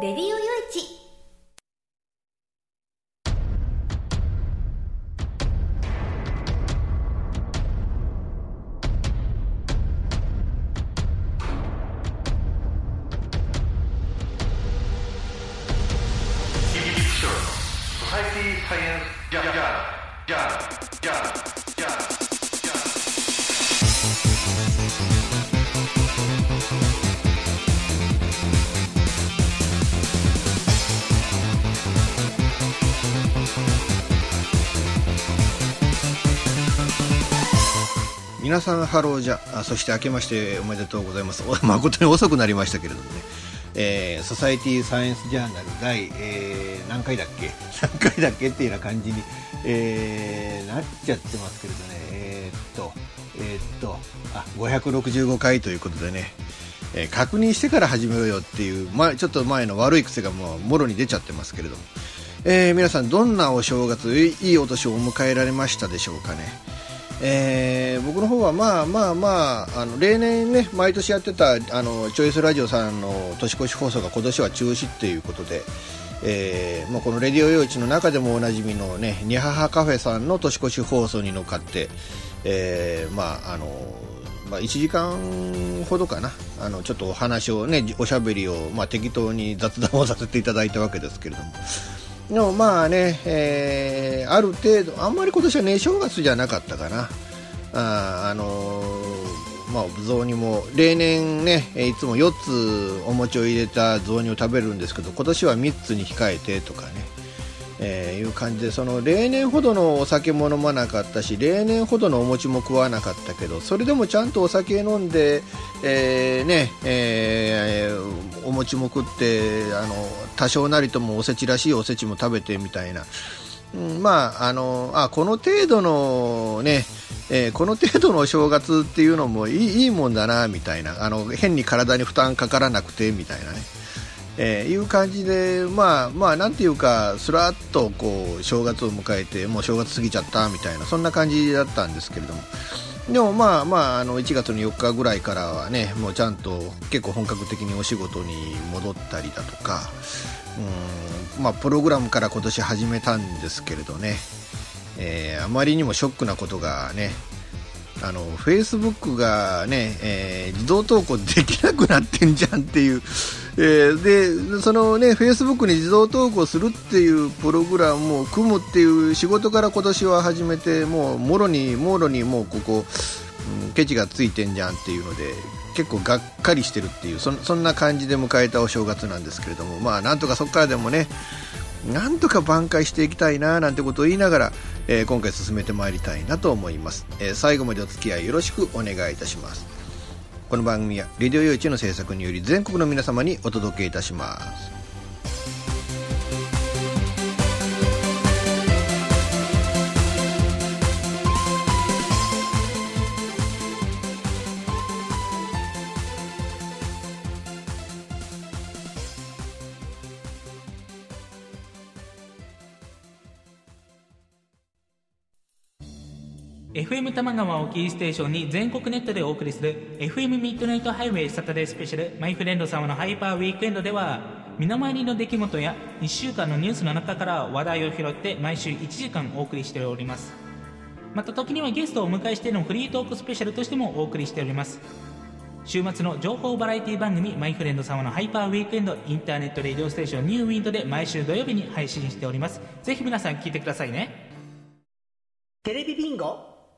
レディオ皆さんハローじゃあそして明けましておめでとうございます。誠に遅くなりましたけれどもね、えーソサエティサイエンスジャーナル第、えー何回だっけ？何回だっけっていうような感じに、えーなっちゃってますけれどね。えーっとえーっとあ565回ということでね、えー確認してから始めようよっていう、ま、ちょっと前の悪い癖がもうもろに出ちゃってますけれども、えー皆さんどんなお正月いいお年をお迎えられましたでしょうかね？えー僕の方はまあまあまああの例年ね毎年やってたあのチョイスラジオさんの年越し放送が今年は中止っていうことで、えーまあ、このレディオ用地の中でもおなじみのねにははカフェさんの年越し放送に乗っかって、えーまああのまあ、1時間ほどかなあのちょっとお話をねおしゃべりを、まあ、適当に雑談をさせていただいたわけですけれども。でもまあね、えーある程度、あんまり今年はね正月じゃなかったかな、ああのーまあ、雑煮も例年ね、いつも4つお餅を入れた雑煮を食べるんですけど、今年は3つに控えてとかね、う感じで、その例年ほどのお酒も飲まなかったし、例年ほどのお餅も食わなかったけど、それでもちゃんとお酒飲んで、えーねえーお餅も食ってあの多少なりともおせちらしいおせちも食べてみたいな、うんまああのあこの程度のね、えーこの程度のお正月っていうのもいいいいもんだなみたいな。あの変に体に負担かからなくてみたいなね、えーいう感じでまあまあなんていうかすらっとこう正月を迎えてもう正月過ぎちゃったみたいなそんな感じだったんですけれども。でもまあまああの1月の4日ぐらいからはねもうちゃんと結構本格的にお仕事に戻ったりだとかうんまあプログラムから今年始めたんですけれどね、えーあまりにもショックなことがねあのフェイスブックがね、えー自動投稿できなくなってんじゃんっていう、えーでそのねフェイスブックに自動投稿するっていうプログラムを組むっていう仕事から今年は始めてもうもろにもろにもうここ、うんケチがついてんじゃんっていうので結構がっかりしてるっていうそんそんな感じで迎えたお正月なんですけれどもまあなんとかそこからでもねなんとか挽回していきたいななんてことを言いながら、えー今回進めてまいりたいなと思います、えー最後までお付き合いよろしくお願いいたします。この番組はレディオ用地の制作により全国の皆様にお届けいたします「FM 玉川をキーステーションに全国ネットでお送りする FM ミッドナイトハイウェイサタデースペシャルマイフレンド様のハイパーウィークエンドでは身の回りの出来事や1週間のニュースの中から話題を拾って毎週1時間お送りしております。また時にはゲストをお迎えしてのフリートークスペシャルとしてもお送りしております。週末の情報バラエティ番組マイフレンド様のハイパーウィークエンド Internet Radio Station New Wind で毎週土曜日に配信しております。ぜひ皆さん聞いてくださいね。テレビビンゴ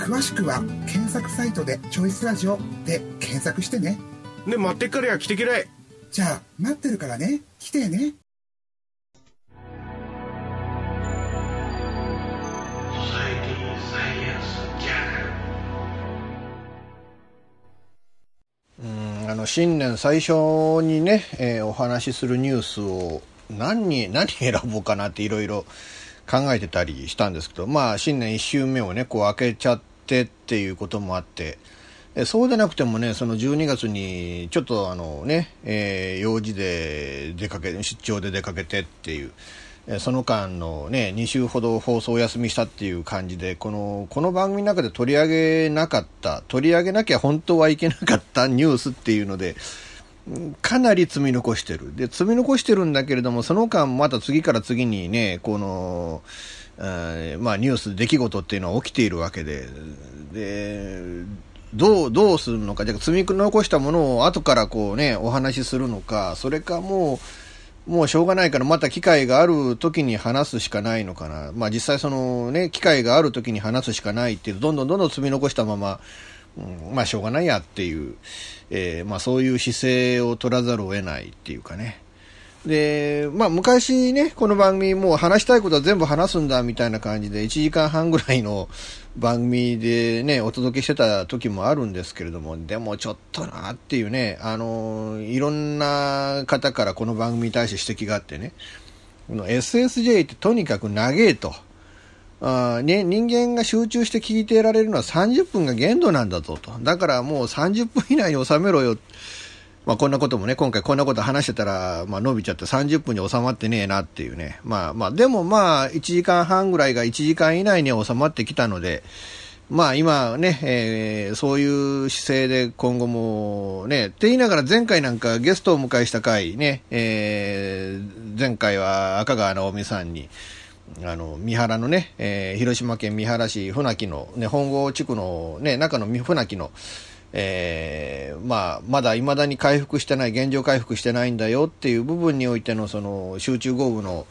詳しくは検索サイトで「チョイスラジオ」で検索してね。で待ってっからや来てけらい。じゃあ待ってるからね。来てね。うんあの新年最初にね、えーお話しするニュースを何に 何選ぼうかなっていろいろ考えてたりしたんですけどまあ新年1週目をねこう開けちゃってっていうこともあってそうでなくてもねその12月にちょっとあのね、えー用事で出かけ出張で出かけてっていうその間のね2週ほど放送お休みしたっていう感じでこのこの番組の中で取り上げなかった取り上げなきゃ本当はいけなかったニュースっていうのでかなり積み残してる。で積み残してるんだけれどもその間また次から次にねこのえまあ、ニュース、出来事っていうのは起きているわけで、で、どう、どうするのか、じゃ積み残したものを後からこうね、お話しするのか、それかもう、もうしょうがないからまた機会がある時に話すしかないのかな。まあ実際そのね、機会がある時に話すしかないっていう、どんどんどんどん積み残したまま、うん、まあしょうがないやっていう、えーまあそういう姿勢を取らざるを得ないっていうかね。で、まあ昔ね、この番組もう話したいことは全部話すんだみたいな感じで1時間半ぐらいの番組でね、お届けしてた時もあるんですけれども、でもちょっとなっていうね、あの、いろんな方からこの番組に対して指摘があってね、この SSJ ってとにかく長えと。あね、人間が集中して聞いていられるのは30分が限度なんだぞと。だからもう30分以内に収めろよ。まあこんなこともね、今回こんなこと話してたら、まあ伸びちゃって30分に収まってねえなっていうね。まあまあ、でもまあ1時間半ぐらいが1時間以内に収まってきたので、まあ今ね、えーそういう姿勢で今後もね、って言いながら前回なんかゲストをお迎えした回ね、えー前回は赤川直美さんに、あの、三原のね、えー広島県三原市船木の、ね、本郷地区のね、中の船木の、えーまあ、まだ未だに回復してない、現状回復してないんだよっていう部分においての、その、集中豪雨の、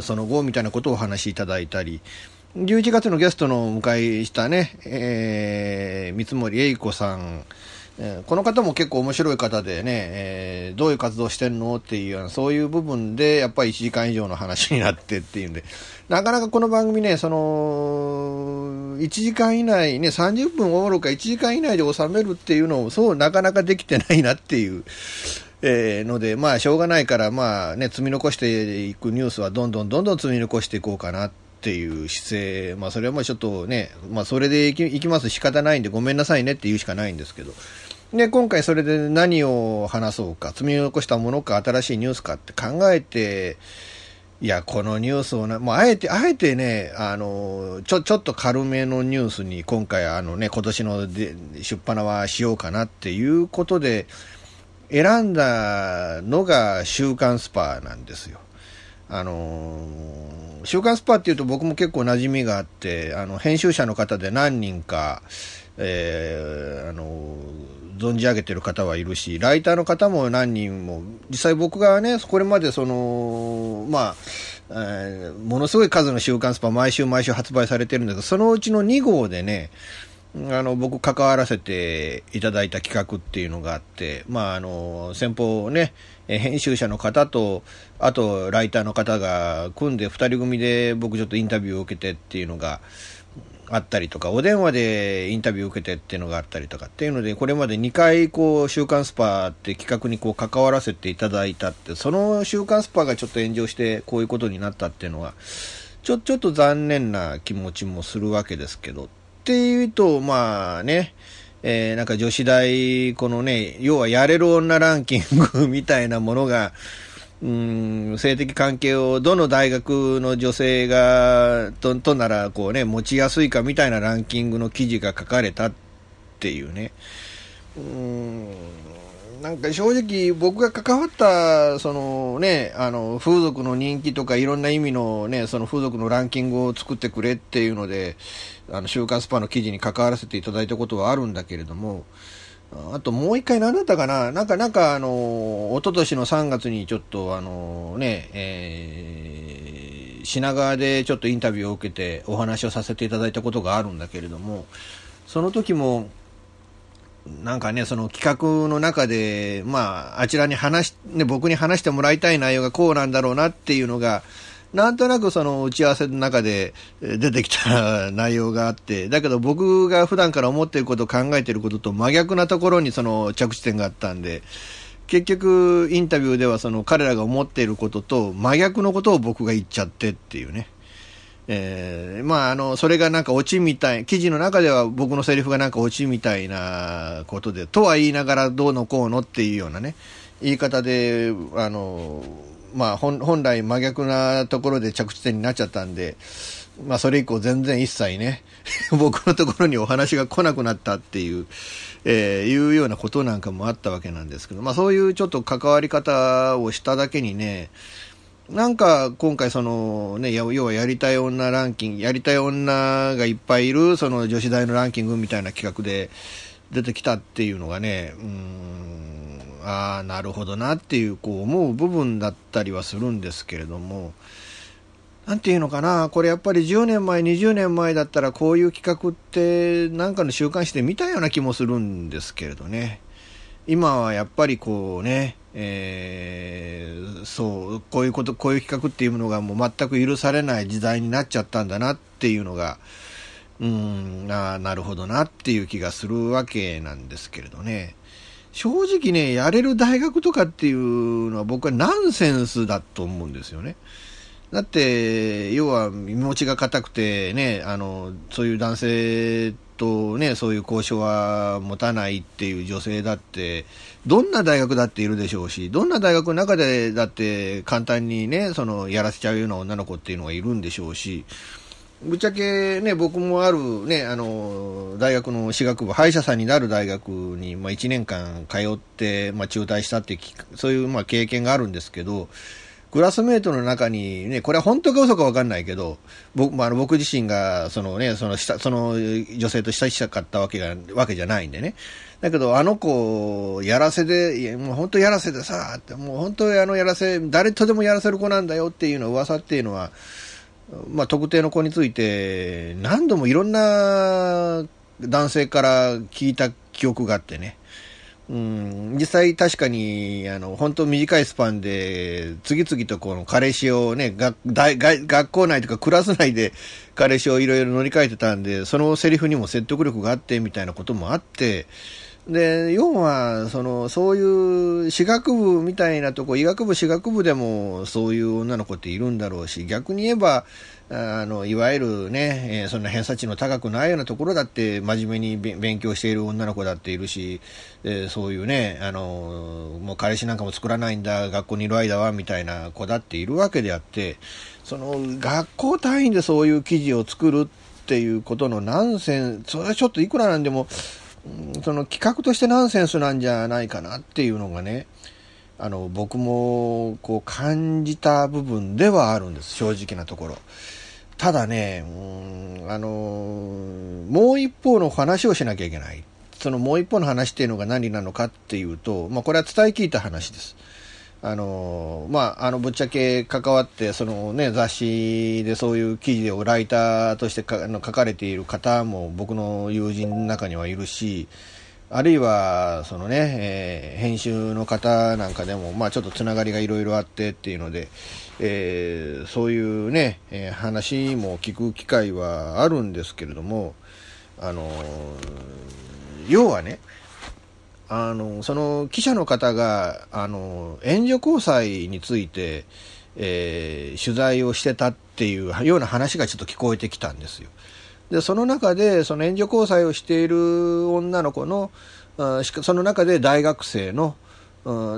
その後みたいなことをお話しいただいたり、11月のゲストのお迎えしたね、えー、三森栄子さん、えーこの方も結構面白い方でね、えーどういう活動してんのっていうような、そういう部分で、やっぱり1時間以上の話になってっていうんで、なかなかこの番組ね、その、1時間以内、ね、30分おもろか1時間以内で収めるっていうのを、そうなかなかできてないなっていう、えーので、まあ、しょうがないから、まあね、積み残していくニュースはどんどんどんどん積み残していこうかなっていう姿勢、まあ、それはまあちょっとね、まあ、それでいきいきます。仕方ないんでごめんなさいねって言うしかないんですけど、で、今回それで何を話そうか、積み残したものか、新しいニュースかって考えて、いや、このニュースをな、もうあえて、あえてね、あの、ちょ、ちょっと軽めのニュースに今回あのね、今年ので出版はしようかなっていうことで、選んだのが週刊スパなんですよ。あの週刊スパっていうと僕も結構馴染みがあって、あの、編集者の方で何人か、えーあの存じ上げてる方はいるし、ライターの方も何人も、実際僕がね、これまでその、まあ、えーものすごい数の週刊スパ毎週毎週発売されてるんだけど、そのうちの2号でね、あの、僕関わらせていただいた企画っていうのがあって、まあ、あの、先方ね、編集者の方と、あと、ライターの方が組んで2人組で僕ちょっとインタビューを受けてっていうのがあったりとか、お電話でインタビュー受けてっていうのがあったりとかっていうので、これまで2回、こう、週刊スパって企画にこう関わらせていただいたって、その週刊スパがちょっと炎上してこういうことになったっていうのは、ちょ、ちょっと残念な気持ちもするわけですけど、っていうと、まあね、えーなんか女子大、このね、要はやれる女ランキングみたいなものが、うん、性的関係をどの大学の女性が、と、となら、こうね、持ちやすいかみたいなランキングの記事が書かれたっていうね。うん、なんか正直僕が関わった、そのね、あの、風俗の人気とかいろんな意味のね、その風俗のランキングを作ってくれっていうので、あの、週刊スパの記事に関わらせていただいたことはあるんだけれども、あともう一回何だったかな？なんか、なんかあの、一昨年の3月にちょっとあのね、えー品川でちょっとインタビューを受けてお話をさせていただいたことがあるんだけれどもその時もなんかね、その企画の中で、まあ、あちらに話ね、僕に話してもらいたい内容がこうなんだろうなっていうのが、なんとなくその打ち合わせの中で出てきた内容があって、だけど僕が普段から思っていること、考えていることと真逆なところにその着地点があったんで、結局インタビューではその彼らが思っていることと真逆のことを僕が言っちゃってっていうね。えー、まあ、あの、それがなんかオチみたい、記事の中では僕のセリフがなんかオチみたいなことで、とは言いながらどうのこうのっていうようなね、言い方で、あの、まあ、本来真逆なところで着地点になっちゃったんで、まあ、それ以降全然一切ね、僕のところにお話が来なくなったっていう、えー、いうようなことなんかもあったわけなんですけど、まあ、そういうちょっと関わり方をしただけにね、なんか今回そのね、要はやりたい女ランキング、やりたい女がいっぱいいるその女子大のランキングみたいな企画で出てきたっていうのがね、うん、ああ、なるほどなっていうこう思う部分だったりはするんですけれども、なんていうのかな、これやっぱり10年前、20年前だったらこういう企画ってなんかの週刊誌で見たような気もするんですけれどね。今はやっぱりこうね、えー、そう、こういうこと、こういう企画っていうものがもう全く許されない時代になっちゃったんだなっていうのが、うん、あなるほどなっていう気がするわけなんですけれどね。正直ね、やれる大学とかっていうのは僕はナンセンスだと思うんですよね。だって、要は身持ちが硬くてね、あの、そういう男性とね、そういう交渉は持たないっていう女性だって、どんな大学だっているでしょうし、どんな大学の中でだって簡単にね、その、やらせちゃうような女の子っていうのがいるんでしょうし、ぶっちゃけね、僕もあるね、あの、大学の私学部、歯医者さんになる大学に、まあ1年間通って、まあ中退したって、そういうまあ経験があるんですけど、クラスメートの中にね、これは本当か嘘かわかんないけど、僕、まあ、僕自身が、そのね、その、その女性と親しかったわけが、わけじゃないんでね。だけど、あの子、やらせで、もう本当やらせでさ、もう本当あのやらせ、誰とでもやらせる子なんだよっていうの噂っていうのは、まあ、特定の子について、何度もいろんな男性から聞いた記憶があってね。うん、実際確かに、あの、本当短いスパンで、次々とこの彼氏をね、学学校内とかクラス内で彼氏をいろいろ乗り換えてたんで、そのセリフにも説得力があってみたいなこともあって、で、要は、その、そういう私学部みたいなとこ、医学部、私学部でもそういう女の子っているんだろうし、逆に言えば、あの、いわゆるね、えー、そんな偏差値の高くないようなところだって真面目に勉強している女の子だっているし、えー、そういうね、あの、もう彼氏なんかも作らないんだ、学校にいる間は、みたいな子だっているわけであって、その、学校単位でそういう記事を作るっていうことのナンセン、それはちょっといくらなんでも、その企画としてナンセンスなんじゃないかなっていうのがね、あの、僕もこう感じた部分ではあるんです、正直なところ。ただね、うん、あのもう一方の話をしなきゃいけない。そのもう一方の話っていうのが何なのかっていうと、まあ、これは伝え聞いた話です。あのまあ、あのぶっちゃけ関わってその、ね、雑誌でそういう記事をライターとしてか書かれている方も僕の友人の中にはいるしあるいはそのね、えー、編集の方なんかでも、まあ、ちょっとつながりがいろいろあってっていうので、えー、そういうね、えー、話も聞く機会はあるんですけれども、あの要はね、あの、その記者の方が、あの、援助交際について、えー、取材をしてたっていうような話がちょっと聞こえてきたんですよ。で、その中で、その援助交際をしている女の子の、その中で大学生の、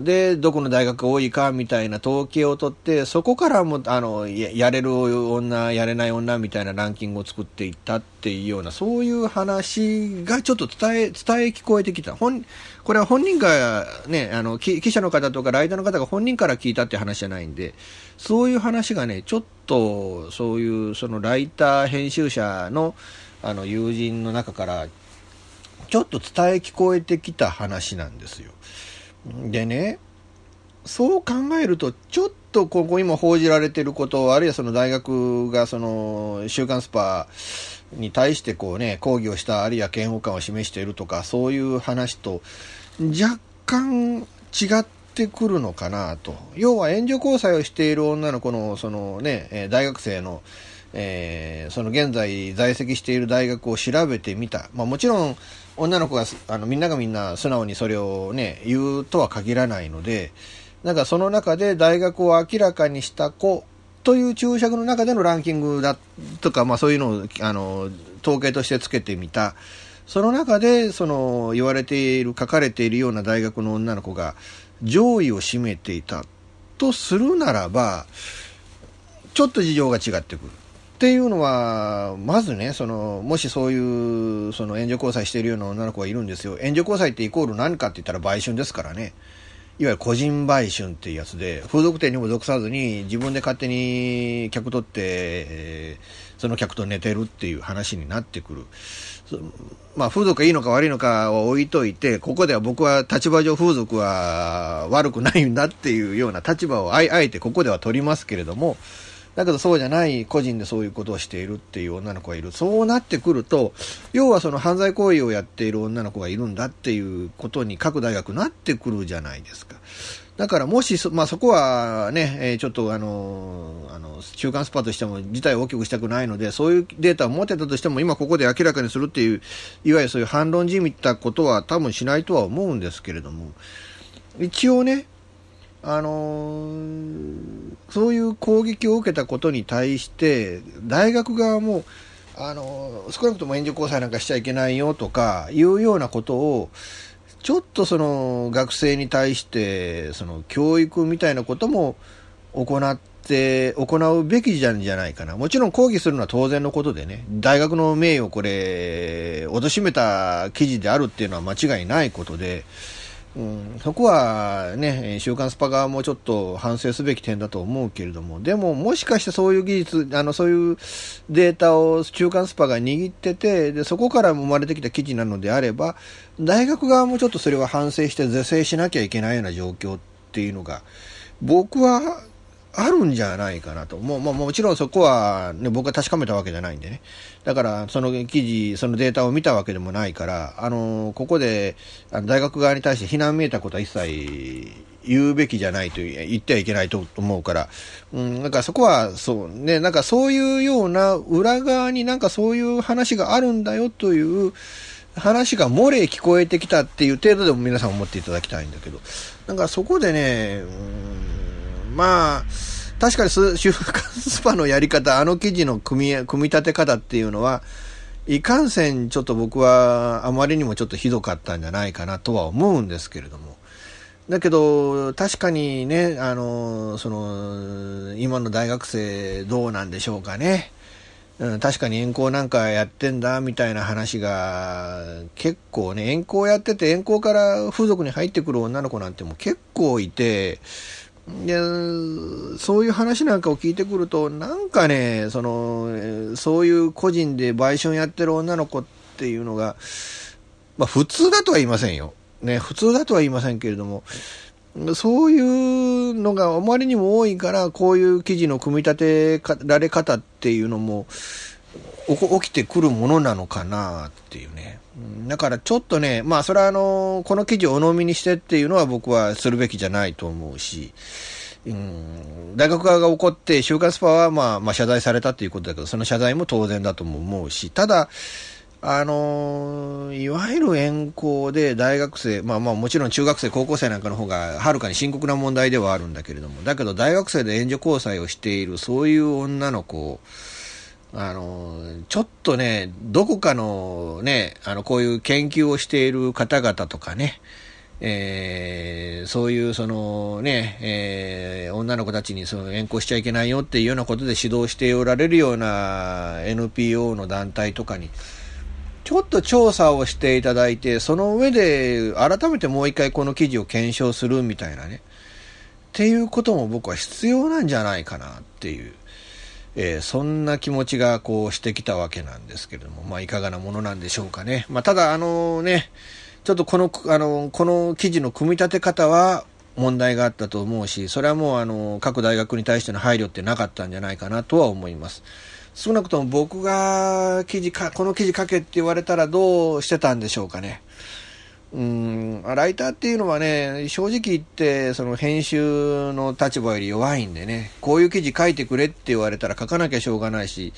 で、どこの大学多いかみたいな統計を取って、そこからも、あの、やれる女、やれない女みたいなランキングを作っていったっていうような、そういう話がちょっと伝え、伝え聞こえてきた。本、これは本人がね、あの、記者の方とかライターの方が本人から聞いたって話じゃないんで、そういう話がね、ちょっと、そういう、そのライター編集者の、あの、友人の中から、ちょっと伝え聞こえてきた話なんですよ。でね、そう考えると、ちょっとここ今報じられてることあるいはその大学がその週刊スパに対してこうね抗議をしたあるいは嫌悪感を示しているとかそういう話と若干違ってくるのかなと要は援助交際をしている女の子のそのね大学生のえー、その現在在籍している大学を調べてみた。まあもちろん女の子が、あのみんながみんな素直にそれをね、言うとは限らないので、なんかその中で大学を明らかにした子という注釈の中でのランキングだとか、まあそういうのを、あの、統計としてつけてみた。その中で、その、言われている、書かれているような大学の女の子が上位を占めていたとするならば、ちょっと事情が違ってくる。っていうのは、まずね、その、もしそういう、その援助交際しているような女の子がいるんですよ。援助交際ってイコール何かって言ったら売春ですからね。いわゆる個人売春っていうやつで、風俗店にも属さずに自分で勝手に客取って、えー、その客と寝てるっていう話になってくる。まあ風俗がいいのか悪いのかを置いといて、ここでは僕は立場上風俗は悪くないんだっていうような立場をあえてここでは取りますけれども、だけどそうじゃない個人でそういうことをしているっていう女の子がいる。そうなってくると、要はその犯罪行為をやっている女の子がいるんだっていうことに各大学なってくるじゃないですか。だからもしそ、まあ、そこはね、え、ちょっとあの、あの、中間スパとしても事態を大きくしたくないので、そういうデータを持ってたとしても、今ここで明らかにするっていう、いわゆるそういう反論じみたことは多分しないとは思うんですけれども、一応ね、あのー、そういう攻撃を受けたことに対して、大学側も、あのー、少なくとも援助交際なんかしちゃいけないよとかいうようなことを、ちょっとその学生に対して、その教育みたいなことも行って、行うべきじゃんじゃないかな。もちろん抗議するのは当然のことでね、大学の名誉をこれ、貶めた記事であるっていうのは間違いないことで、うん、そこはね、週刊スパ側もちょっと反省すべき点だと思うけれども、でももしかしてそういう技術、あの、そういうデータを週刊スパが握ってて、で、そこから生まれてきた記事なのであれば、大学側もちょっとそれは反省して是正しなきゃいけないような状況っていうのが、僕はあるんじゃないかなと。もう、まあ、もちろんそこは、ね、僕が確かめたわけじゃないんでね。だから、その記事、そのデータを見たわけでもないから、あの、ここで、あの大学側に対して非難見えたことは一切言うべきじゃないと言ってはいけないと思うから、うん、なんかそこは、そうね、なんかそういうような裏側になんかそういう話があるんだよという、話が漏れ聞こえてきたっていう程度でも皆さん思っていただきたいんだけど、なんかそこでね、うんまあ、確かに週刊スパのやり方、あの記事の組み、組み立て方っていうのは、いかんせんちょっと僕はあまりにもちょっとひどかったんじゃないかなとは思うんですけれども。だけど、確かにね、あの、その、今の大学生どうなんでしょうかね。うん、確かに遠行なんかやってんだみたいな話が結構ね、遠行やってて遠行から風俗に入ってくる女の子なんてもう結構いて、そういう話なんかを聞いてくると、なんかね、その、そういう個人で売春やってる女の子っていうのが、まあ普通だとは言いませんよ。ね、普通だとは言いませんけれども、そういうのがあまりにも多いから、こういう記事の組み立てられ方っていうのも起きてくるものなのかなっていうね。だからちょっとね、まあそれはあの、この記事をお飲みにしてっていうのは僕はするべきじゃないと思うし、うん、大学側が怒って、週刊スパはまあ、まあ謝罪されたっていうことだけど、その謝罪も当然だとも思うし、ただ、あのいわゆる遠行で大学生、まあまあもちろん中学生、高校生なんかの方がはるかに深刻な問題ではあるんだけれども、だけど大学生で援助交際をしているそういう女の子を、あの、ちょっとね、どこかのね、あの、こういう研究をしている方々とかね、えー、そういうそのね、えー、女の子たちにその遠行しちゃいけないよっていうようなことで指導しておられるような NPO の団体とかに、ちょっと調査をしていただいて、その上で改めてもう一回この記事を検証するみたいなね、っていうことも僕は必要なんじゃないかなっていう。えー、そんな気持ちがこうしてきたわけなんですけれども、まあ、いかがなものなんでしょうかね。まあ、ただ、あのね、ちょっとこの、あの、この記事の組み立て方は、問題があったと思うし、それはもうあの各大学に対しての配慮ってなかったんじゃないかなとは思います。少なくとも僕が記事か、この記事書けって言われたらどうしてたんでしょうかね。うん、ライターっていうのはね、正直言って、その編集の立場より弱いんでね、こういう記事書いてくれって言われたら書かなきゃしょうがないし、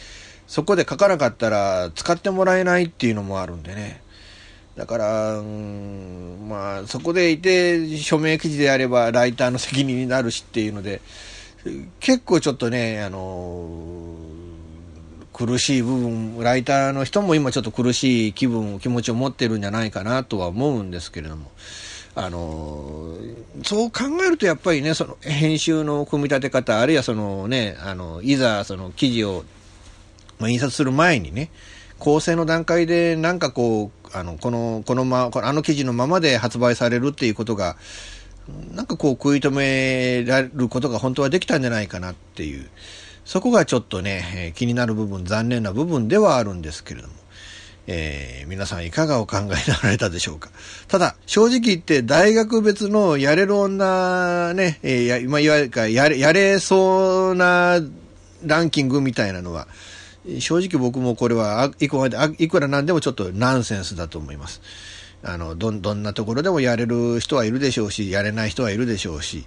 そこで書かなかったら使ってもらえないっていうのもあるんでね。だから、うん、まあ、そこでいて、署名記事であればライターの責任になるしっていうので、結構ちょっとね、あの苦しい部分、ライターの人も今ちょっと苦しい気分、気持ちを持ってるんじゃないかなとは思うんですけれども、あのそう考えるとやっぱりね、その編集の組み立て方、あるいはそのね、あの、いざその記事を、まあ、印刷する前にね、構成の段階でなんかこう、あの、この、このま、あの記事のままで発売されるっていうことが、なんかこう食い止められることが本当はできたんじゃないかなっていう、そこがちょっとね、気になる部分、残念な部分ではあるんですけれども、えー、皆さんいかがお考えになられたでしょうか。ただ、正直言って大学別のやれる女ね、えー、や、今いわゆるやれ、やれそうなランキングみたいなのは、正直僕もこれはいくらなんでもちょっとナンセンスだと思います。あの、ど、どんなところでもやれる人はいるでしょうし、やれない人はいるでしょうし、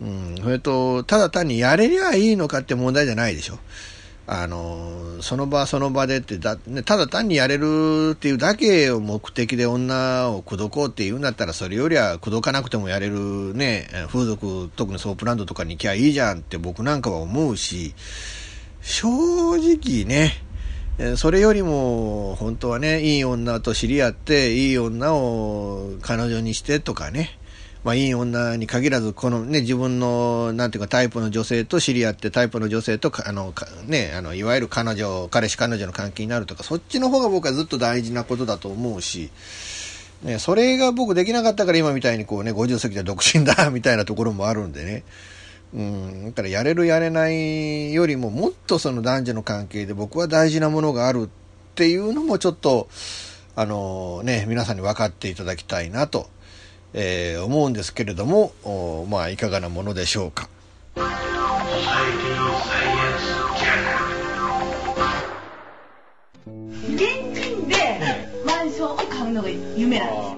うん、それと、ただ単にやれりゃいいのかって問題じゃないでしょ。あの、その場その場でってだ、ね、ただ単にやれるっていうだけを目的で女を口説こうっていうんだったら、それよりは口説かなくてもやれるね、風俗、特にソープランドとかに行きゃいいじゃんって僕なんかは思うし、正直ね、それよりも、本当はね、いい女と知り合って、いい女を彼女にしてとかね、まあ、いい女に限らず、このね、自分の、なんていうか、タイプの女性と知り合って、タイプの女性と、あの、ね、あの、いわゆる彼女、彼氏彼女の関係になるとか、そっちの方が僕はずっと大事なことだと思うし、ね、それが僕できなかったから今みたいにこうね、50過ぎて独身だ、みたいなところもあるんでね。うん、だからやれるやれないよりももっとその男女の関係で僕は大事なものがあるっていうのもちょっとあのね皆さんに分かっていただきたいなと、えー、思うんですけれどもまあいかがなものでしょうか。現金でマンションを買うのが夢なんです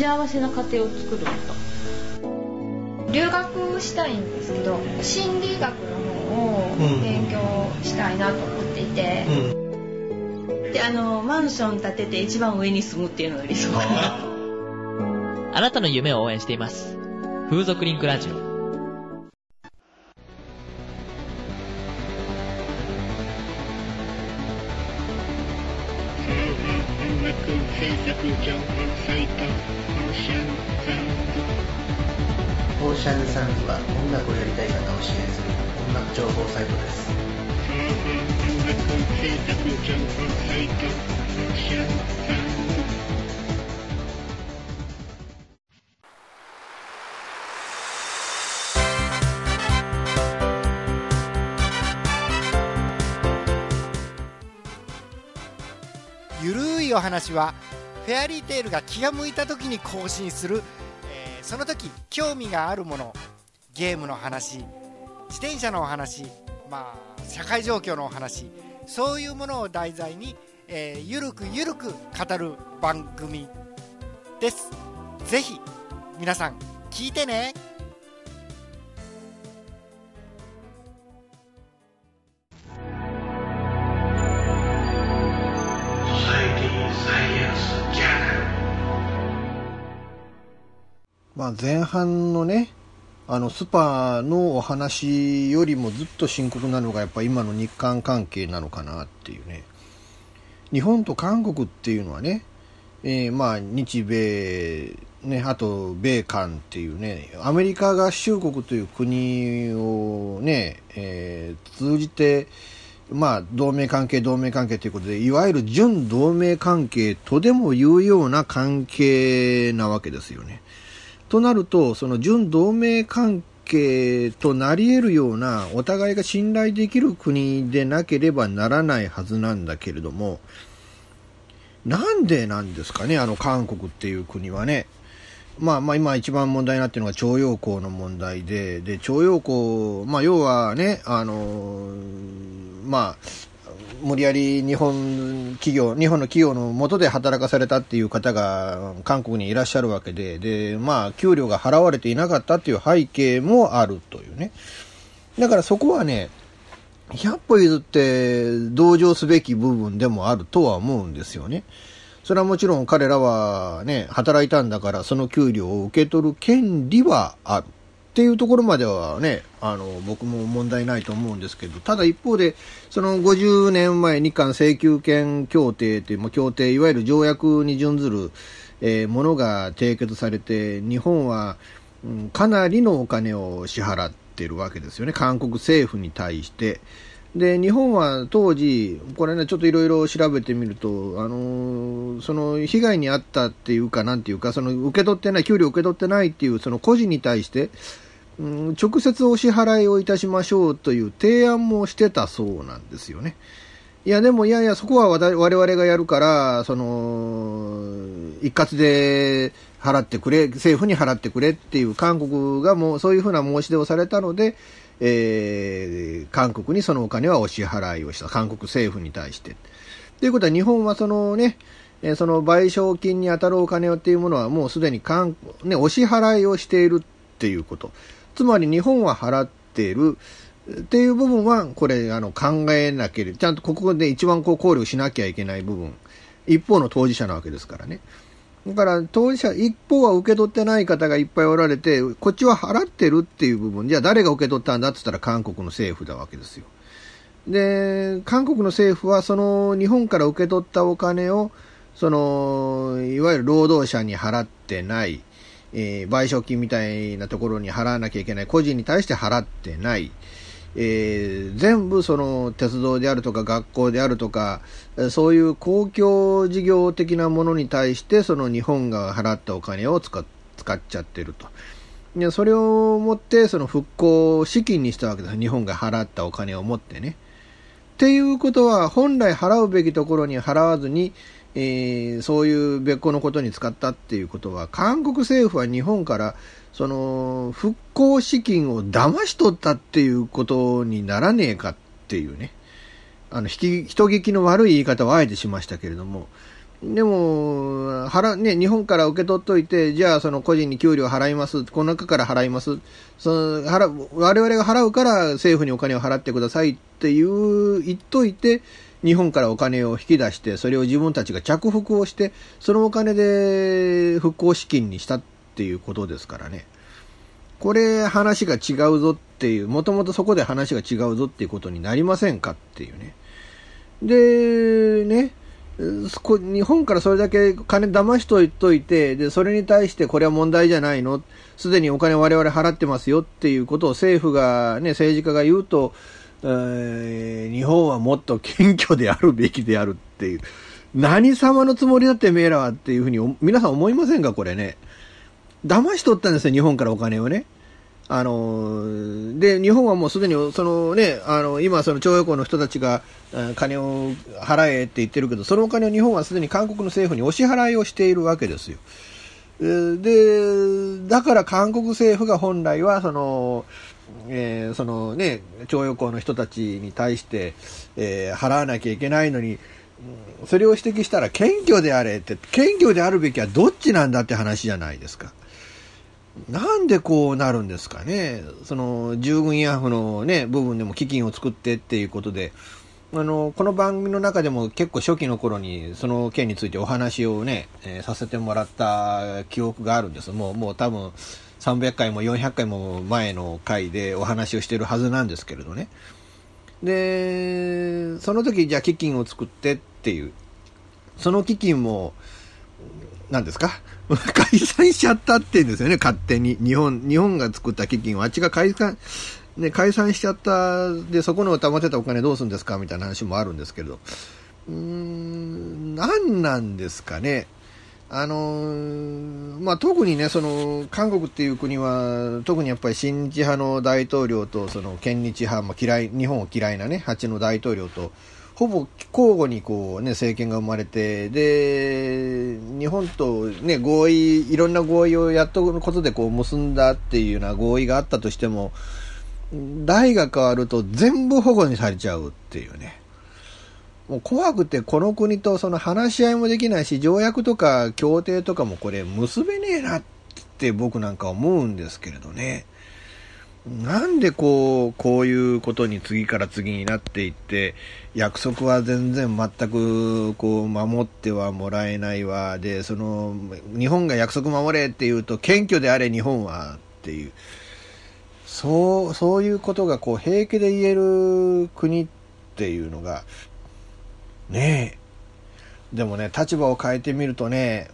幸せな家庭を作ること。留学したいんですけど心理学の方を勉強したいなと思っていて、うん、であのマンション建てて一番上に住むっていうのが理想。か な あなたの夢を応援しています。風俗リンクラジオお話はフェアリーテールが気が向いた時に更新する、えー、その時興味があるものゲームの話自転車のお話まあ社会状況のお話そういうものを題材に、えー、ゆるくゆるく語る番組です。ぜひ皆さん聞いてね。まあ、前半のね、あのスパのお話よりもずっと深刻なのがやっぱ今の日韓関係なのかなっていうね。日本と韓国っていうのはね、えー、まあ日米、ね、あと米韓っていうね、アメリカ合衆国という国をね、えー、通じて、まあ同盟関係同盟関係ということで、いわゆる準同盟関係とでも言うような関係なわけですよね。となると、その準同盟関係となり得るような、お互いが信頼できる国でなければならないはずなんだけれども、なんでなんですかね、あの韓国っていう国はね。まあまあ今一番問題になっているのが徴用工の問題で、で、徴用工、まあ要はね、あの、まあ、無理やり日本企業、日本の企業の下で働かされたっていう方が韓国にいらっしゃるわけで、で、まあ、給料が払われていなかったっていう背景もあるというね。だからそこはね、100歩譲って同情すべき部分でもあるとは思うんですよね。それはもちろん彼らはね、働いたんだからその給料を受け取る権利はある。っていうところまではね、あの、僕も問題ないと思うんですけど、ただ一方で、その50年前日韓請求権協定という、まあ、協定、いわゆる条約に準ずる、えー、ものが締結されて、日本は、うん、かなりのお金を支払っているわけですよね、韓国政府に対して。で、日本は当時、これね、ちょっといろいろ調べてみると、あのー、その被害に遭ったっていうか、なんていうか、その受け取ってない、給料受け取ってないっていう、その個人に対して、うん、直接お支払いをいたしましょうという提案もしてたそうなんですよね。いや、でも、いやいや、そこは我々がやるから、その、一括で払ってくれ、政府に払ってくれっていう韓国がもうそういうふうな申し出をされたので、えー、韓国にそのお金はお支払いをした。韓国政府に対して。ということは日本はそのね、その賠償金に当たるお金っていうものはもうすでに韓、ね、お支払いをしているっていうこと。つまり日本は払っているっていう部分は、これ、あの、考えなければ、ちゃんとここで一番こう考慮しなきゃいけない部分。一方の当事者なわけですからね。だから当事者、一方は受け取ってない方がいっぱいおられて、こっちは払ってるっていう部分、じゃあ誰が受け取ったんだって言ったら韓国の政府なわけですよ。で、韓国の政府はその日本から受け取ったお金を、その、いわゆる労働者に払ってない、えー、賠償金みたいなところに払わなきゃいけない、個人に対して払ってない、えー、全部その鉄道であるとか学校であるとか、そういう公共事業的なものに対してその日本が払ったお金を使使っちゃってると。でそれをもってその復興資金にしたわけです。日本が払ったお金を持ってね。っていうことは本来払うべきところに払わずに、えー、そういう別個のことに使ったっていうことは韓国政府は日本からその、復興資金を騙し取ったっていうことにならねえかっていうね。あの、人聞きの悪い言い方をあえてしましたけれども、でも、払、ね、日本から受け取っといて、じゃあその個人に給料払います、この中から払います、その、払、我々が払うから政府にお金を払ってくださいっていう、言っといて、日本からお金を引き出して、それを自分たちが着服をして、そのお金で復興資金にしたっっていうことですからね。これ話が違うぞっていう、もともとそこで話が違うぞっていうことになりませんかっていうね。で、ね、日本からそれだけ金騙しといといて、で、それに対してこれは問題じゃないの？すでにお金我々払ってますよっていうことを政府がね、政治家が言うと、え、日本はもっと謙虚であるべきであるっていう。何様のつもりだってめえらはっていうふうに皆さん思いませんか？これね。騙し取ったんですよ、日本からお金をね。あの、で、日本はもうすでに、そのね、あの、今、その徴用工の人たちが、金を払えって言ってるけど、そのお金を日本はすでに韓国の政府にお支払いをしているわけですよ。で、だから韓国政府が本来は、その、えー、そのね、徴用工の人たちに対して、えー、払わなきゃいけないのに、それを指摘したら謙虚であれって、謙虚であるべきはどっちなんだって話じゃないですか。なんでこうなるんですかね。その、従軍ヤフのね、部分でも基金を作ってっていうことで、あの、この番組の中でも結構初期の頃にその件についてお話をね、えー、させてもらった記憶があるんです。もう、もう多分300回も400回も前の回でお話をしてるはずなんですけれどね。で、その時じゃあ基金を作ってっていう、その基金も、何ですか？解散しちゃったって言うんですよね、勝手に。日本、日本が作った基金をあっちが解散、ね、解散しちゃった、で、そこの溜まってたお金どうするんですかみたいな話もあるんですけど、うーん、何なんですかね。あのまあ、特にね、その、韓国っていう国は、特にやっぱり親日派の大統領と、その、県日派、まあ、嫌い、日本を嫌いなね、八の大統領と、ほぼ交互にこう、ね、政権が生まれてで日本と、ね、合意いろんな合意をやっとくことでこう結んだっていうような合意があったとしても代が変わると全部保護にされちゃうっていうねもう怖くてこの国とその話し合いもできないし条約とか協定とかもこれ結べねえなって僕なんか思うんですけれどね。なんでこう、こういうことに次から次になっていって、約束は全然全くこう守ってはもらえないわ。で、その、日本が約束守れって言うと、謙虚であれ日本はっていう、そう、そういうことがこう平気で言える国っていうのが、ねえ。でもね、立場を変えてみるとね、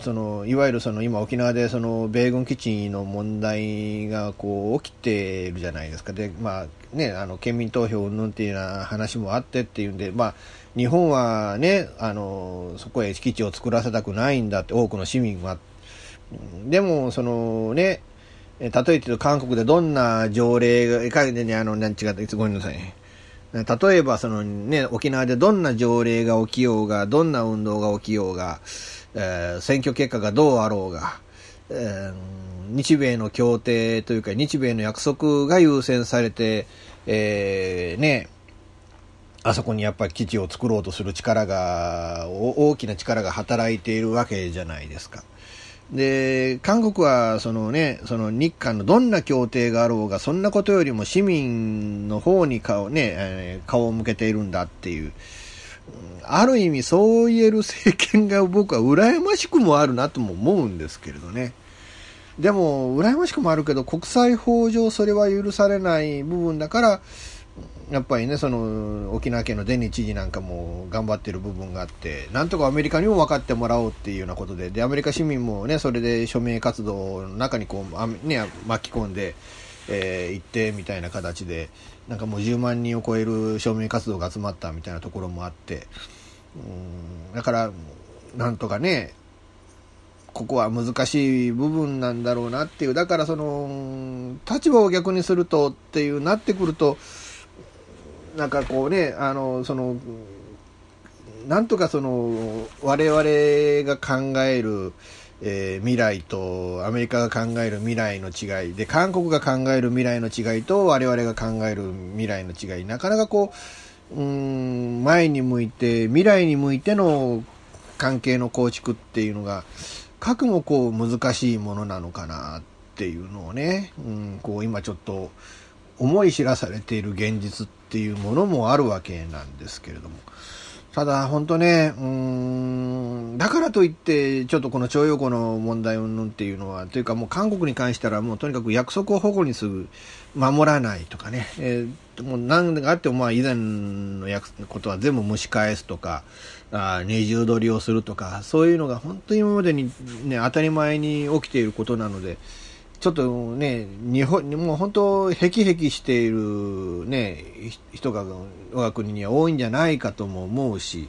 そのいわゆるその今沖縄でその米軍基地の問題がこう起きてるじゃないですかでまあねあの県民投票云々っていうような話もあってっていうんでまあ日本はねあのそこへ基地を作らせたくないんだって多くの市民はでもそのね例えて言うと韓国でどんな条例が、ね、あの、なん違った、ごめんなさい。例えばそのね、沖縄でどんな条例が起きようが、どんな運動が起きようが、えー、選挙結果がどうあろうが、えー、日米の協定というか日米の約束が優先されて、えー、ね、あそこにやっぱり基地を作ろうとする力が、大きな力が働いているわけじゃないですか。で、韓国は、そのね、その日韓のどんな協定があろうが、そんなことよりも市民の方に顔、ね、顔を向けているんだっていう、ある意味そう言える政権が僕は羨ましくもあるなとも思うんですけれどね。でも、羨ましくもあるけど、国際法上それは許されない部分だから、やっぱりね、その、沖縄県のデニー知事なんかも頑張ってる部分があって、なんとかアメリカにも分かってもらおうっていうようなことで、で、アメリカ市民もね、それで署名活動の中にこう、ね、巻き込んで、えー、行ってみたいな形で、なんかもう10万人を超える署名活動が集まったみたいなところもあって、うん、だから、なんとかね、ここは難しい部分なんだろうなっていう、だからその、立場を逆にするとっていうなってくると、なんかこうね、あの、その、なんとかその、我々が考える、えー、未来とアメリカが考える未来の違いで韓国が考える未来の違いと我々が考える未来の違いなかなかこううん前に向いて未来に向いての関係の構築っていうのが核もこう難しいものなのかなっていうのをね、うん、こう今ちょっと思い知らされている現実っていうものもあるわけなんですけれども。ただ、本当ね、うん、だからといって、ちょっとこの徴用工の問題云々っていうのは、というかもう韓国に関したらもうとにかく約束を保護にする、守らないとかね、えー、もう何があってもまあ以前のことは全部蒸し返すとか、あ二重取りをするとか、そういうのが本当に今までにね、当たり前に起きていることなので、ちょっとね、日本、もう本当、へきへきしているね、人が我が国には多いんじゃないかとも思うし、